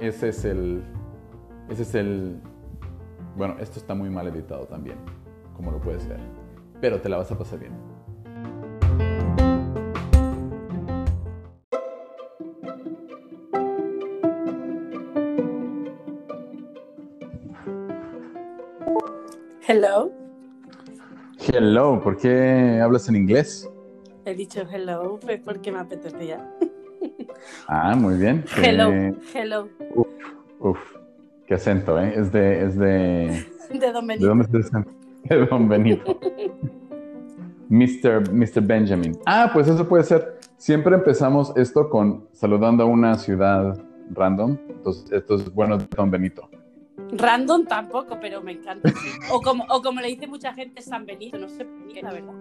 Ese es el... Ese es el... Bueno, esto está muy mal editado también, como lo puedes ver, pero te la vas a pasar bien. Hello. Hello, ¿por qué hablas en inglés? He dicho hello, pues porque me apetecía. Ah, muy bien. Hello, Eh, hello. uf, uf, qué acento, ¿eh? Es de... Es de... De Don ¿De Benito. dónde es el acento? De Don Benito. Mr. Mr. Benjamin. Ah, pues eso puede ser. Siempre empezamos esto con saludando a una ciudad random. Entonces, esto es bueno de Don Benito. Random tampoco, pero me encanta. O como, o como le dice mucha gente, San Benito, no sé la verdad.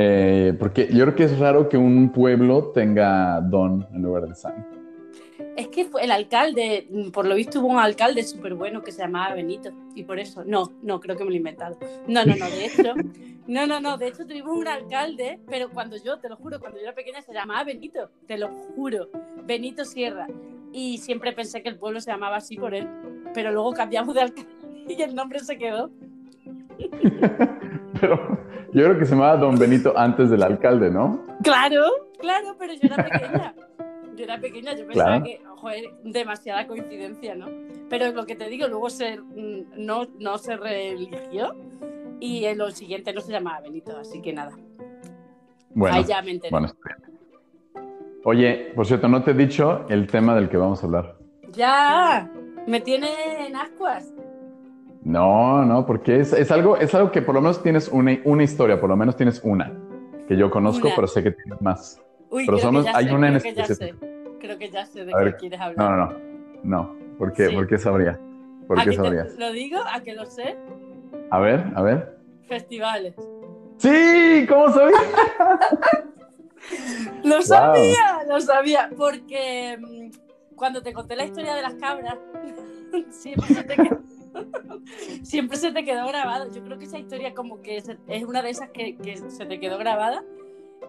Eh, porque yo creo que es raro que un pueblo tenga Don en lugar de San. Es que fue el alcalde, por lo visto hubo un alcalde súper bueno que se llamaba Benito. Y por eso, no, no, creo que me lo he inventado. No, no, no, de hecho, no, no, no, de hecho tuvimos un alcalde, pero cuando yo, te lo juro, cuando yo era pequeña se llamaba Benito, te lo juro, Benito Sierra. Y siempre pensé que el pueblo se llamaba así por él, pero luego cambiamos de alcalde y el nombre se quedó. Pero yo creo que se llamaba Don Benito antes del alcalde, ¿no? Claro, claro, pero yo era pequeña. Yo era pequeña, yo pensaba Claro. que, joder, demasiada coincidencia, ¿no? Pero lo que te digo, luego se, mm, no, no se reeligió y en lo siguiente no se llamaba Benito, así que nada. Bueno, Ahí ya me enteré. bueno. Oye, por cierto, no te he dicho el tema del que vamos a hablar. ¡Ya! Me tiene en ascuas. No, no, porque es, es algo, es algo que por lo menos tienes una, una historia, por lo menos tienes una, que yo conozco, Una. pero sé que tienes más. Uy, Pero somos- hay sé, una en específico. Creo que ya sé de qué quieres No, hablar. no, no, no. ¿Por qué, Sí. ¿Por qué sabría? ¿Por ¿A qué que te- sabrías? ¿Lo digo? ¿A que lo sé? A ver, a ver. Festivales. ¡Sí! ¿Cómo sabías? Lo sabía, lo sabía, porque mm, cuando te conté la historia de las cabras, siempre se te quedó, siempre se te quedó grabado. Yo creo que esa historia como que es una de esas que, que se te quedó grabada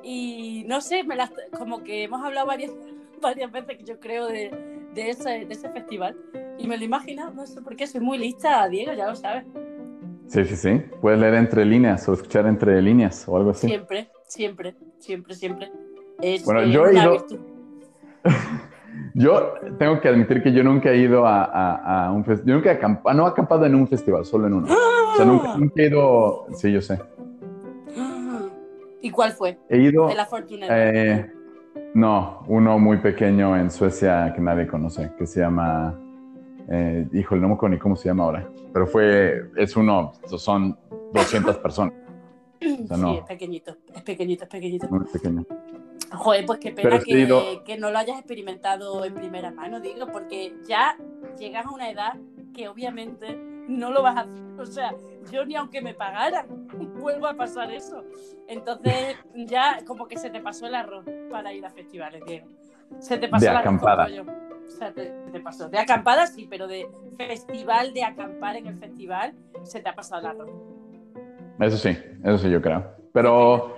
y no sé, me las, como que hemos hablado varias, varias veces, yo creo, de, de, ese, de ese festival y me lo imagino, no sé por qué, soy muy lista, Diego, ya lo sabes. Sí, sí, sí. Puedes leer entre líneas o escuchar entre líneas o algo así. Siempre, siempre, siempre, siempre. Es Bueno, eh, yo he ido-. Yo tengo que admitir que yo nunca he ido a, a- a un festival. Yo nunca he acampado, no he acampado en un festival, solo en uno. O sea, nunca, nunca he ido. Sí, yo sé. ¿Y cuál fue? He ido. De la fortuna. eh, no, uno muy pequeño en Suecia que nadie conoce, que se llama. Eh, híjole, no me acuerdo ni cómo se llama ahora. Pero fue. Es uno. Son 200 personas. o sea, no. Sí, es pequeñito, es pequeñito, es pequeñito. Muy pequeño. Joder, pues qué pena he ido- que, que no lo hayas experimentado en primera mano, digo, porque ya llegas a una edad que obviamente no lo vas a hacer. O sea, yo ni aunque me pagaran, vuelvo a pasar eso. Entonces, ya como que se te pasó el arroz para ir a festivales, Diego. Se te pasó De el arroz acampada. pollo. O sea, te, te pasó. De acampada sí, pero de festival, de acampar en el festival, se te ha pasado el arroz. Eso sí, eso sí, yo creo. Pero.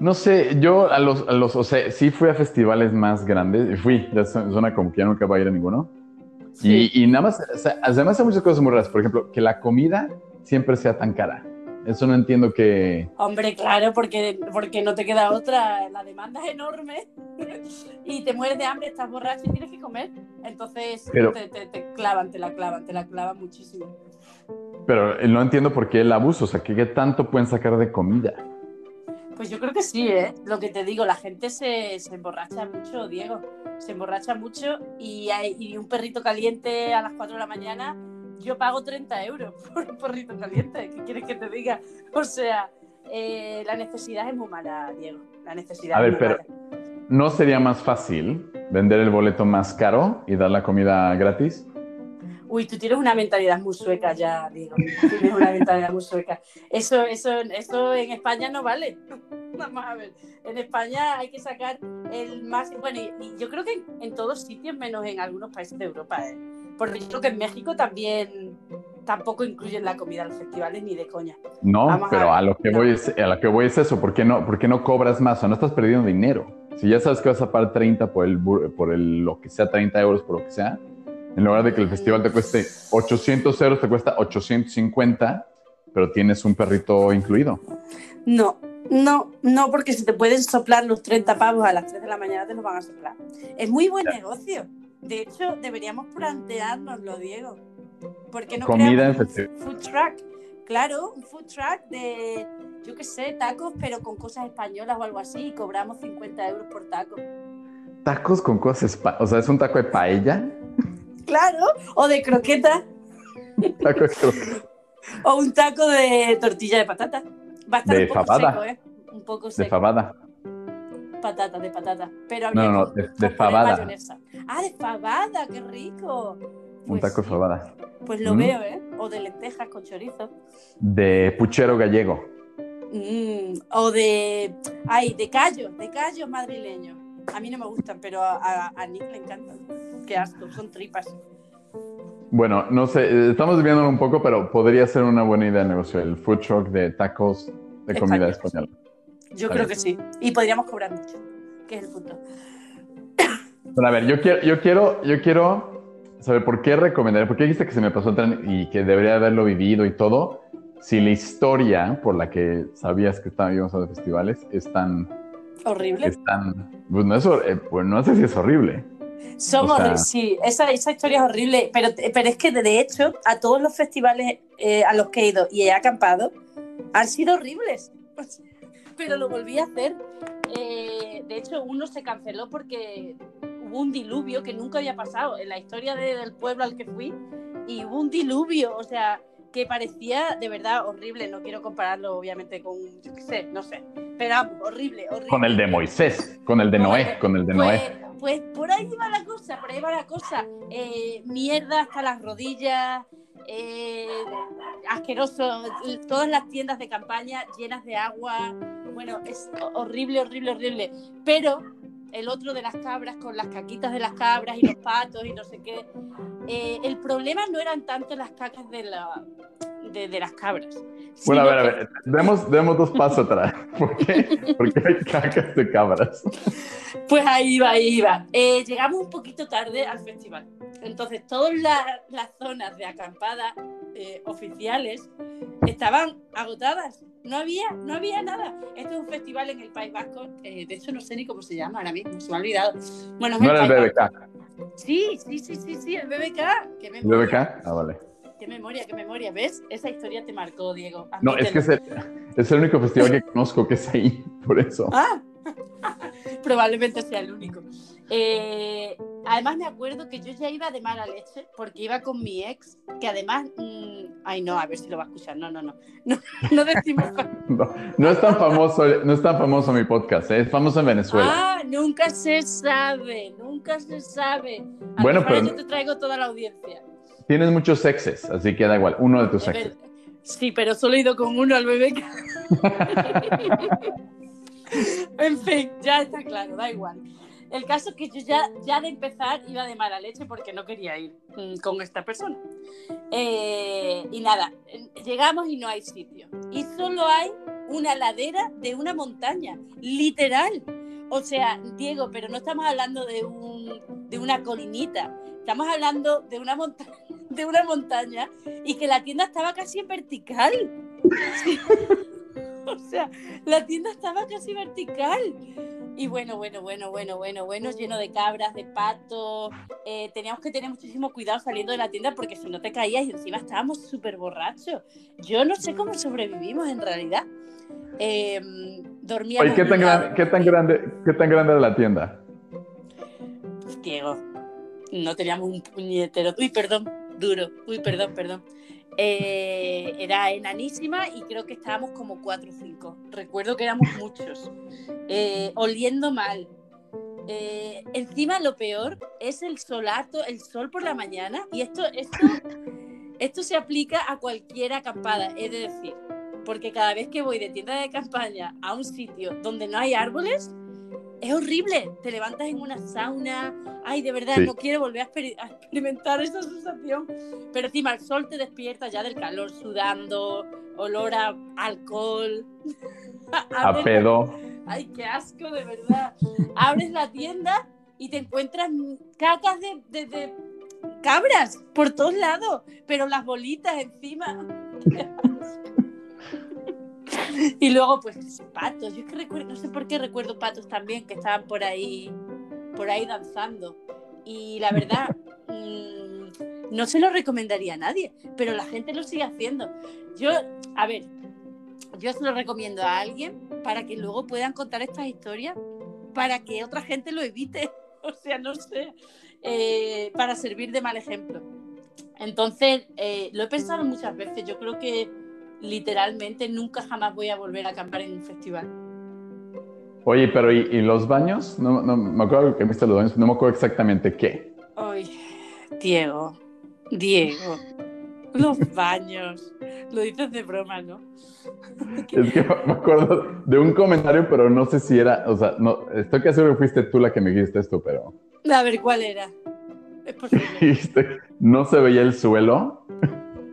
No sé, yo a los, a los, o sea, sí fui a festivales más grandes, fui, ya su- suena como que ya nunca va a ir a ninguno. Sí. Y, y nada más, o sea, además hay muchas cosas muy raras, por ejemplo, que la comida siempre sea tan cara. Eso no entiendo que... Hombre, claro, porque, porque no te queda otra. La demanda es enorme y te mueres de hambre, estás borracho y tienes que comer. Entonces Pero- te, te- te clavan, te la clavan, te la clavan muchísimo. Pero eh, no entiendo por qué el abuso, o sea, ¿qué, qué tanto pueden sacar de comida? Pues yo creo que sí, ¿eh? Lo que te digo, la gente se, se emborracha mucho, Diego. Se emborracha mucho y, hay, y un perrito caliente a las 4 de la mañana, yo pago 30 euros por un perrito caliente. ¿Qué quieres que te diga? O sea, eh, la necesidad es muy mala, Diego. La necesidad A es ver, muy pero- mala. ¿no sería más fácil vender el boleto más caro y dar la comida gratis? Uy, tú tienes una mentalidad muy sueca ya, digo. Tienes una mentalidad muy sueca. Eso, eso, eso en España no vale. Vamos a ver. En España hay que sacar el más. Bueno, y, yo creo que en, en, todos sitios, menos en algunos países de Europa, ¿eh? Porque yo creo que en México también tampoco incluyen la comida a los festivales ni de coña. No, Vamos pero a, lo que voy es, a lo que voy es eso. ¿Por qué no, por qué no cobras más? O no estás perdiendo dinero. Si ya sabes que vas a pagar 30 por el, por el, lo que sea, 30 euros por lo que sea, en lugar de que el festival te cueste 800 euros, te cuesta 850, pero tienes un perrito incluido. No, no, no, porque si te pueden soplar los 30 pavos a las 3 de la mañana, te los van a soplar. Es muy buen negocio. De hecho, deberíamos planteárnoslo, Diego. ¿Por qué no Comida en food truck? Claro, un food truck de, yo qué sé, tacos, pero con cosas españolas o algo así, y cobramos 50 euros por taco. ¿Tacos con cosas O sea, ¿es un taco de paella? Claro, o de croqueta. taco de croqueta. O un taco de tortilla de patata. Va a estar de un poco fabada. seco, ¿eh? Un poco seco. De fabada. Patata, de patata. Pero No, no, de, fabada. Ah, de fabada, qué rico. Un Pues taco de fabada. Pues lo Mm. veo, ¿eh? O de lentejas con chorizo. De puchero gallego. Mm, o de. Ay, de callos, de callos madrileños. A mí no me gustan, pero a, a- Nick le encantan. Qué asco, son tripas. Bueno, no sé, estamos viendo un poco, pero podría ser una buena idea de negocio. El food truck de tacos de comida española. Yo creo que sí. Y podríamos cobrar mucho, que es el punto. Bueno, a ver, yo quiero, yo quiero, yo quiero saber por qué recomendar, por qué dijiste que se me pasó tren y que debería haberlo vivido y todo, si la historia por la que sabías que estábamos a los festivales es tan, Horrible. es tan, pues no, es, eh, pues no sé si es horrible. Son o sea- sí, esa, esa historia es horrible, pero, pero es que de hecho a todos los festivales eh, a los que he ido y he acampado han sido horribles, pero lo volví a hacer. Eh, de hecho, uno se canceló porque hubo un diluvio que nunca había pasado en la historia de- del pueblo al que fui y hubo un diluvio, o sea, que parecía de verdad horrible. No quiero compararlo, obviamente, con, yo qué sé, no sé, pero horrible, horrible. Con el de Moisés, con el de Noé, con el de pues, Noé. Pues por ahí va la cosa, por ahí va la cosa. Eh, mierda hasta las rodillas, eh, asqueroso, todas las tiendas de campaña llenas de agua. Bueno, es horrible, horrible, horrible. Pero el otro de las cabras, con las caquitas de las cabras y los patos y no sé qué, eh, el problema no eran tanto las cacas de, la, de, de las cabras. Bueno, a ver, a ver, demos, demos dos pasos atrás. ¿Por qué? Porque hay cacas de cabras. Pues ahí va, ahí va. Eh, llegamos un poquito tarde al festival. Entonces, todas la- las zonas de acampada eh, oficiales estaban agotadas. No había, no había nada. Esto es un festival en el País Vasco. eh, de hecho, no sé ni cómo se llama ahora mismo. Se me ha olvidado. Bueno, es No era el País Vasco. BBK. Sí, sí, sí, sí, sí, el BBK. Qué ¿El memoria, BBK? Ah, vale. qué memoria, qué memoria. ¿Ves? Esa historia te marcó, Diego. No, es que es el, es el único festival que conozco que es ahí, por eso. Ah, probablemente sea el único. Eh, además me acuerdo que yo ya iba de mala leche porque iba con mi ex, que además, mm, ay no, a ver si lo va a escuchar, no, no, no, no, no decimos. No, no es tan famoso, no es tan famoso mi podcast, ¿eh? es famoso en Venezuela. Ah, nunca se sabe, nunca se sabe. A Bueno, pero- yo te traigo toda la audiencia. Tienes muchos exes, así que da igual, uno de tus Es exes. Sí, pero solo he ido con uno al bebé. en fin, ya está claro, da igual. El caso es que yo ya, ya de empezar iba de mala leche porque no quería ir mm, con esta persona. Eh, y nada, llegamos y no hay sitio. Y solo hay una ladera de una montaña, literal. O sea, Diego, pero no estamos hablando de, un, de una colinita, estamos hablando de una, de una montaña y que la tienda estaba casi en vertical. O sea, la tienda estaba casi vertical. Y bueno, bueno, bueno, bueno, bueno, bueno, lleno de cabras, de patos. Eh, teníamos que tener muchísimo cuidado saliendo de la tienda porque si no te caías y encima estábamos súper borrachos. Yo no sé cómo sobrevivimos en realidad. Eh, dormíamos. Oye, ¿qué tan, gran- qué, tan grande, ¿qué tan grande era la tienda? Pues, Diego, no teníamos un puñetero. Uy, perdón, duro. Uy, perdón, perdón. Eh, era enanísima y creo que estábamos como cuatro o cinco. Recuerdo que éramos muchos. Eh, oliendo mal. Eh, encima lo peor es el solato, el sol por la mañana. Y esto, esto, esto se aplica a cualquier acampada. Es decir, porque cada vez que voy de tienda de campaña a un sitio donde no hay árboles, es horrible. Te levantas en una sauna. Ay, de verdad, Sí. no quiero volver a, exper- a experimentar esa sensación. Pero encima el sol te despierta ya del calor, sudando, olor a alcohol. A pedo. Ay, qué asco, de verdad. Abres la tienda y te encuentras cacas de, de- de cabras por todos lados, pero las bolitas encima. Y luego, pues, patos. Yo es que recuerdo, no sé por qué recuerdo patos también que estaban por ahí, por ahí danzando. Y la verdad, mm, no se lo recomendaría a nadie, pero la gente lo sigue haciendo. Yo, a ver, yo se lo recomiendo a alguien para que luego puedan contar estas historias para que otra gente lo evite. O sea, no sé, eh, para servir de mal ejemplo. Entonces, eh, lo he pensado muchas veces. Yo creo que literalmente nunca jamás voy a volver a acampar en un festival. Oye, pero ¿y, y los baños? No, no, me acuerdo que viste los baños, no me acuerdo exactamente qué. Ay, Diego, Diego, los baños. Lo dices de broma, ¿no? Es que me acuerdo de un comentario, pero no sé si era, o sea, no, estoy casi seguro que fuiste tú la que me dijiste esto, pero A ver, ¿cuál era? Es posible. no se veía el suelo.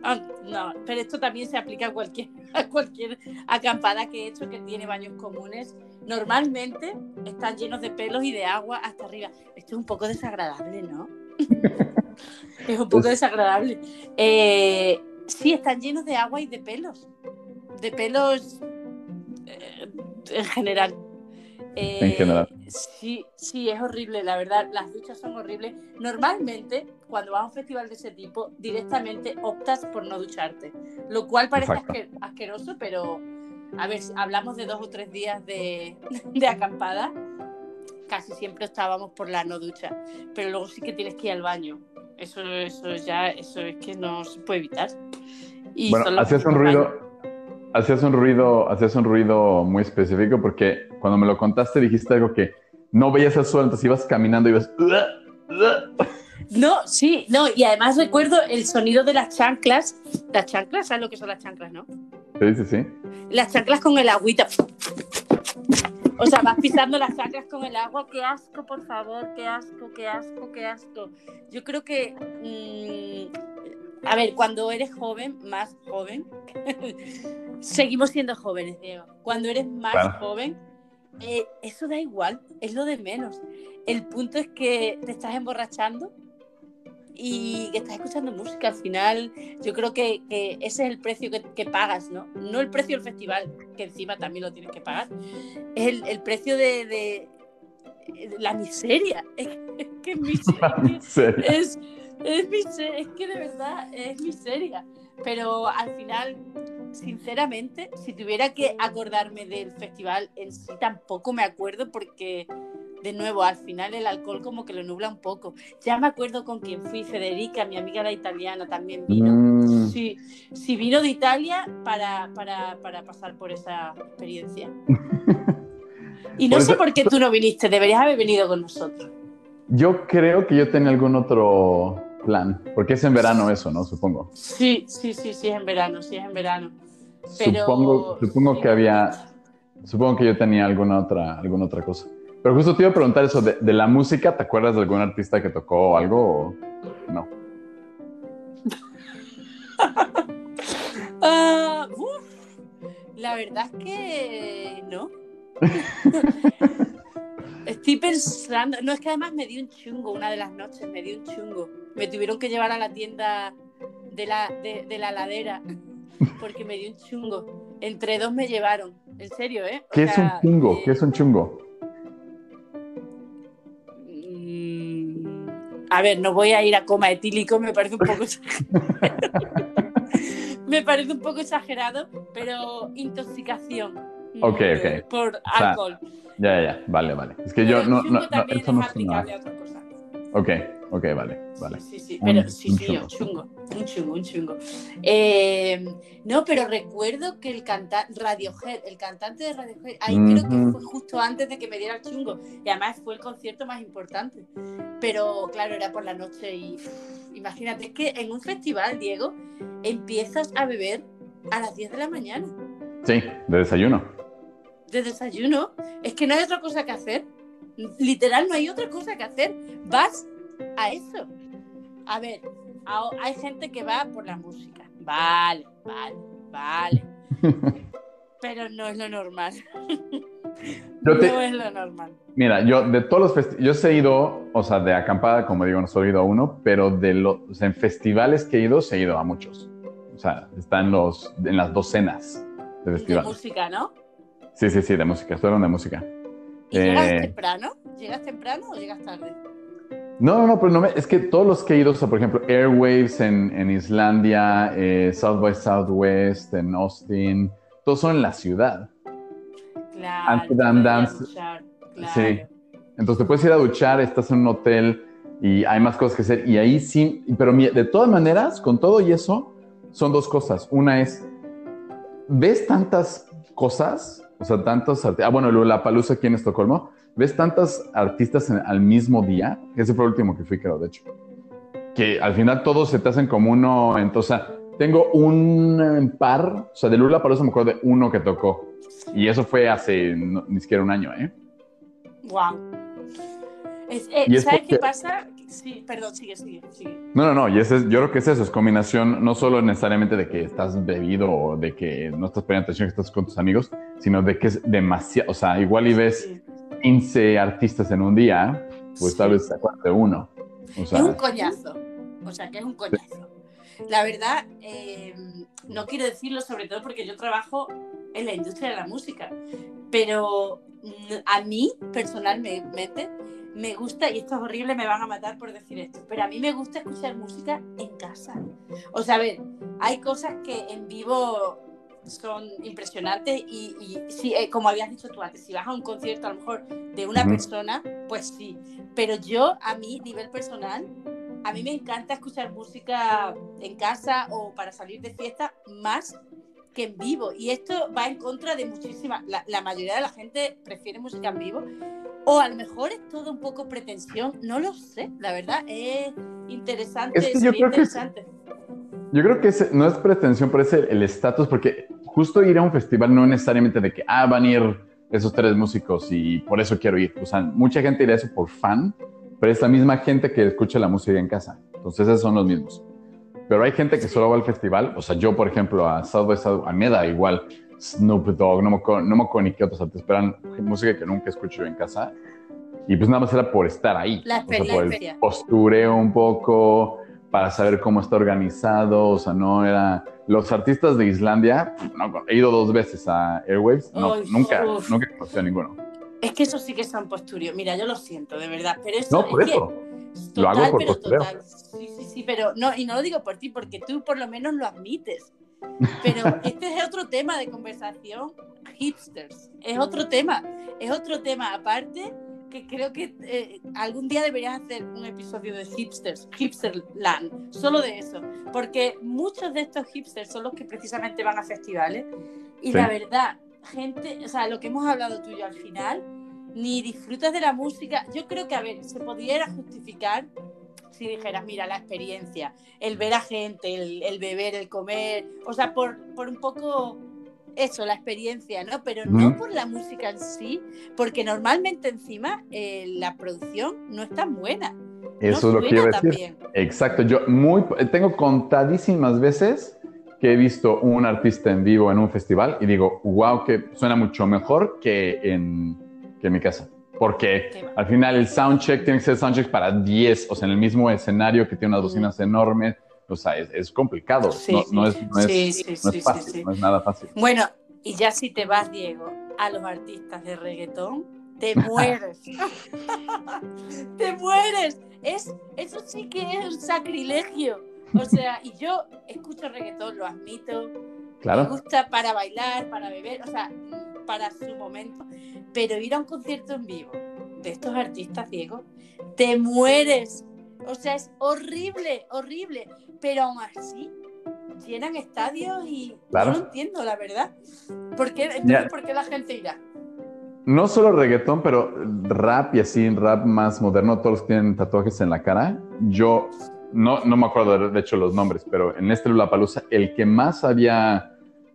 Ah, no, pero esto también se aplica a cualquier, a cualquier acampada que he hecho que tiene baños comunes. Normalmente están llenos de pelos y de agua hasta arriba. Esto es un poco desagradable, ¿no? es un poco Es- desagradable. Eh, sí, están llenos de agua y de pelos. De pelos eh, en general. Eh, En general. Sí, sí, es horrible, la verdad. Las duchas son horribles. Normalmente, cuando vas a un festival de ese tipo, directamente optas por no ducharte. Lo cual parece asque- asqueroso, pero a ver, hablamos de dos o tres días de, de acampada. Casi siempre estábamos por la no ducha. Pero luego sí que tienes que ir al baño. Eso, eso ya, eso es que no se puede evitar. Y Bueno, hacías un ruido, hacías un ruido, hacías un ruido muy específico porque cuando me lo contaste dijiste algo que no veías el suelo, entonces ibas caminando y ibas... No, sí, no, y además recuerdo el sonido de las chanclas. Las chanclas, ¿sabes lo que son las chanclas, no? Sí, sí, sí. Las chanclas con el agüita. O sea, vas pisando las chanclas con el agua. Qué asco, por favor, qué asco, qué asco, qué asco. Yo creo que. mm, a ver, cuando eres joven, más joven, seguimos siendo jóvenes, Diego. Cuando eres más Claro. joven, eh, eso da igual, es lo de menos. El punto es que te estás emborrachando y que estás escuchando música. Al final, yo creo que, que ese es el precio que, que pagas, ¿no? No el precio del festival, que encima también lo tienes que pagar. Es el, el precio de, de- de la miseria. Es que, es que es miseria. Es, es, mise- es que de verdad es miseria. Pero al final, sinceramente, si tuviera que acordarme del festival en sí, tampoco me acuerdo porque, de nuevo, al final el alcohol como que lo nubla un poco. Ya me acuerdo con quién fui, Federica, mi amiga la italiana, también vino. Mm. Sí, sí, vino de Italia para, para, para pasar por esa experiencia. Y no Por sé eso- por qué tú no viniste, deberías haber venido con nosotros. Yo creo que yo tenía algún otro plan, porque es en verano eso, ¿no? Supongo. Sí, sí, sí, sí, es en verano, sí, es en verano. Pero- Supongo, supongo que había, supongo que yo tenía alguna otra, alguna otra cosa. Pero justo te iba a preguntar eso de, de la música, ¿te acuerdas de algún artista que tocó algo o no? Ah, uf, la verdad es que no. Estoy pensando, no es que además me dio un chungo una de las noches, me dio un chungo. Me tuvieron que llevar a la tienda de la, de, de la ladera porque me dio un chungo. Entre dos me llevaron, en serio, ¿eh? O ¿Qué es un chungo? eh, ¿Qué es un chungo? Mm, A ver, no voy a ir a coma etílico, me parece un poco exagerado. me parece un poco exagerado, pero intoxicación. Ok, ok. Por sea, alcohol. Ya, ya, ya, vale, vale. Es que yo no, chungo no, no, también eso es no suena. aplicable a otra cosa. Ok, Ok, vale, vale. Sí, sí, Un- pero sí, un sí, chungo. un chungo, un chungo, un chungo. Eh, no, pero recuerdo que el cantante, Radiohead, el cantante de Radiohead, ahí creo que fue justo antes de que me diera el chungo, y además fue el concierto más importante. Pero claro, era por la noche y imagínate, es que en un festival, Diego, empiezas a beber a las 10 de la mañana, Sí, de desayuno. De desayuno, es que no hay otra cosa que hacer, literal no hay otra cosa que hacer, vas a eso. A ver, a- hay gente que va por la música, vale, vale, vale, pero no es lo normal, Yo te- no es lo normal. Mira, yo de todos los festivales, yo he ido, o sea, de acampada, como digo, no solo he ido a uno, pero de los, o sea, en festivales que he ido, he ido a muchos. O sea, están los, en las docenas de De festivales. música, ¿no? Sí, sí, sí, de música, fueron de música. ¿Y llegas Eh, temprano? ¿Llegas temprano o llegas tarde? No, no, no, pero no me, es que todos los que he ido, o sea, por ejemplo, Airwaves en, en Islandia, eh, South by Southwest en Austin, todos son en la ciudad. Claro. Amsterdam te Dance. duchar, claro. Sí. Entonces te puedes ir a duchar, estás en un hotel y hay más cosas que hacer. Y ahí sí, pero de todas maneras, con todo y eso, son dos cosas. Una es, ves tantas cosas, o sea, tantos artistas. Ah, bueno, la palusa aquí en Estocolmo, ves tantas artistas en- al mismo día. Ese fue el último que fui, creo, de hecho. Que al final todos se te hacen como uno. Entonces, tengo un eh, par, o sea, de Lula Palusa me acuerdo de uno que tocó. Y eso fue hace no- ni siquiera un año, ¿eh? Wow. Es- eh, ¿Sabes porque- qué pasa? Sí, perdón, sigue, sigue, sigue. No, no, no, y ese es- yo creo que es eso, es combinación no solo necesariamente de que estás bebido o de que no estás poniendo atención, que estás con tus amigos, sino de que es demasiado, o sea, igual y ves Sí. 15 artistas en un día, pues Sí. tal vez te acuerdas de uno. O sea, es un coñazo. O sea, que es un coñazo. La verdad, eh, no quiero decirlo sobre todo porque yo trabajo en la industria de la música, pero a mí personalmente me gusta, y esto es horrible, me van a matar por decir esto, pero a mí me gusta escuchar música en casa. O sea, a ver, hay cosas que en vivo son impresionantes y, y sí, eh, como habías dicho tú antes, si vas a un concierto a lo mejor de una persona, pues sí, pero yo a mí, nivel personal, a mí me encanta escuchar música en casa o para salir de fiesta más que en vivo. Y esto va en contra de muchísimas. La, la mayoría de la gente prefiere música en vivo. O a lo mejor es todo un poco pretensión. No lo sé, la verdad. Es interesante. Es que yo creo que es- interesante. yo creo que ese- no es pretensión, pero es el estatus, porque justo ir a un festival no es necesariamente de que, ah, van a ir esos tres músicos y por eso quiero ir. O sea, mucha gente irá eso por fan, pero es la misma gente que escucha la música en casa. Entonces, esos son los mismos. Pero hay gente que solo va al festival. O sea, yo, por ejemplo, a South by South, a mí me da igual. Snoop Dogg, no me, acuerdo, no me acuerdo ni qué otros artistas, pero eran música que nunca escucho yo en casa. Y pues nada más era por estar ahí. La O sea, por el postureo un poco, para saber cómo está organizado. O sea, no era... Los artistas de Islandia, no, he ido dos veces a Airwaves, no, nunca, uf. nunca he conocido a ninguno. Es que eso sí que son posturio. Mira, yo lo siento, de verdad. Pero eso No, por es que- eso. Total, Lo hago por pero postureo. total. Sí, sí, sí, pero no, y no lo digo por ti, porque tú por lo menos lo admites. Pero este es otro tema de conversación, hipsters. Es otro tema, es otro tema aparte que creo que eh, algún día deberías hacer un episodio de hipsters, hipsterland, solo de eso, porque muchos de estos hipsters son los que precisamente van a festivales y Sí. la verdad, gente, o sea, lo que hemos hablado tú y yo al final, ni disfrutas de la música. Yo creo que, a ver, se pudiera justificar si dijeras, mira, la experiencia, el ver a gente, el, el beber, el comer, o sea, por, por un poco eso, la experiencia, ¿no? Pero no por la música en sí, porque normalmente encima eh, la producción no es tan buena. Eso no es lo que iba a decir. Exacto, yo muy, tengo contadísimas veces que he visto un artista en vivo en un festival y digo, wow, que suena mucho mejor que en, que en mi casa. Porque al final el soundcheck tiene que ser soundcheck para 10, o sea, en el mismo escenario que tiene unas bocinas enormes. O sea, es, es complicado. Sí, no, es, no es, Sí, sí, no es fácil, no es nada fácil. Bueno, y ya si te vas, Diego, a los artistas de reggaetón, te mueres. te mueres. Es, eso sí que es un sacrilegio. O sea, y yo escucho reggaetón, lo admito. Me Claro. gusta para bailar, para beber, o sea, para su momento. Pero ir a un concierto en vivo de estos artistas, Diego, te mueres. O sea, es horrible, horrible. Pero aún así, llenan estadios y Claro. no lo entiendo, la verdad. ¿Por qué, entonces. ¿por qué la gente irá? No solo reggaetón, pero rap y así, rap más moderno, todos los que tienen tatuajes en la cara. Yo no, no me acuerdo de, de hecho los nombres, pero en este Lollapalooza, el que más había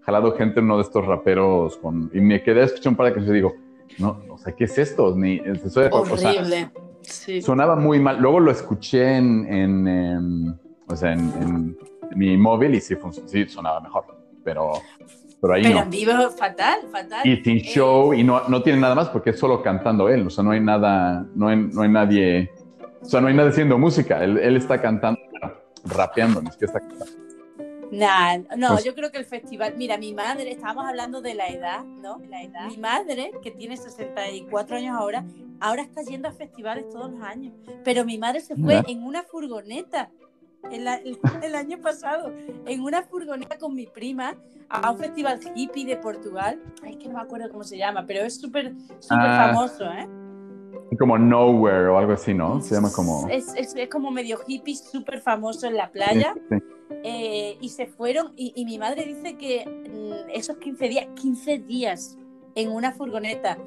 jalado gente, uno de estos raperos, con, y me quedé a escuchar un par de canciones y digo, no, o sea, ¿qué es esto? Ni, o sea, Horrible. sí. sonaba muy mal. Luego lo escuché en, en, em, o sea, en, en mi móvil y sí, sí sonaba mejor, pero, pero ahí Pero no. en vivo, fatal, fatal. Y sin Eh, show, y no, no tiene nada más porque es solo cantando él, o sea, no hay nada, no hay, no hay nadie, o sea, no hay nadie haciendo música, él, él está cantando, rapeando, ni siquiera está cantando. Nah, no, Pues- yo creo que el festival, mira, mi madre, estábamos hablando de la edad, ¿no? La edad. Mi madre, que tiene 64 años ahora, ahora está yendo a festivales todos los años. Pero mi madre se fue en una furgoneta el, a- el- el año pasado, en una furgoneta con mi prima a un festival hippie de Portugal. Ay, que no me acuerdo cómo se llama, pero es súper, súper Ah. famoso, ¿eh? Como Nowhere o algo así, ¿no? Se llama como... Es, es- es como medio hippie, súper famoso en la playa. Sí, sí. Eh, y se fueron y, y mi madre dice que mm, esos 15 días, 15 días en una furgoneta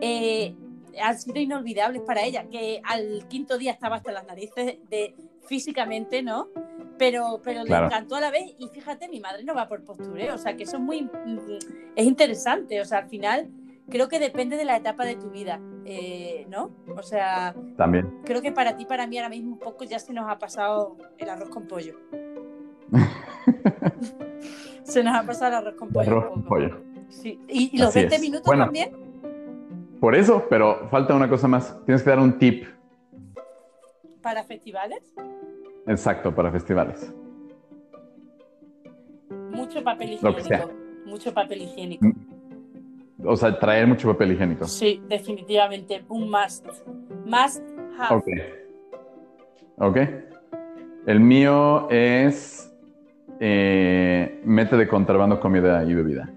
eh, han sido inolvidables para ella, que al quinto día estaba hasta las narices de físicamente, ¿no? Pero, pero Claro. le encantó a la vez y fíjate, mi madre no va por postureo, o sea que eso es muy mm, es interesante, o sea, al final creo que depende de la etapa de tu vida, eh, ¿no? O sea, También. creo que para ti, para mí ahora mismo un poco ya se nos ha pasado el arroz con pollo. se nos ha pasado el arroz con pollo. Arroz con pollo. Sí. ¿Y, y los Así 20 es. minutos Bueno. también? Por eso, pero falta una cosa más. Tienes que dar un tip ¿Para festivales? exacto para festivales. Mucho papel higiénico. Mucho papel higiénico. Mm. O sea, traer mucho papel higiénico. Sí, definitivamente. Un must. Must have. Ok. Ok. El mío es eh, mete de contrabando comida y bebida.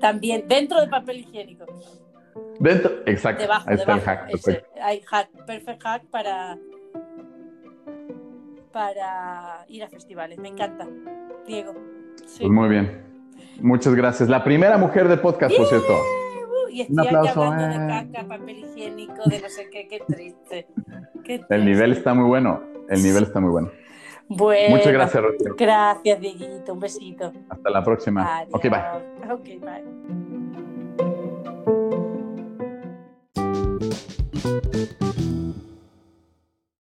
También, dentro del papel higiénico. Dentro, exacto. Debajo, Ahí está el hack. Ese- hay hack, perfect hack para, para ir a festivales. Me encanta. Diego. Sí. Pues muy bien. Muchas gracias. La primera mujer de podcast, por cierto. Y estoy Un aquí hablando eh. de caca, papel higiénico, de no sé qué, qué triste. Qué El triste. nivel está muy bueno. El nivel está muy bueno. Bueno, Muchas gracias, Rocío. Gracias, Dieguito. Un besito. Hasta la próxima. Adiós. Ok, bye. Okay, bye. thank you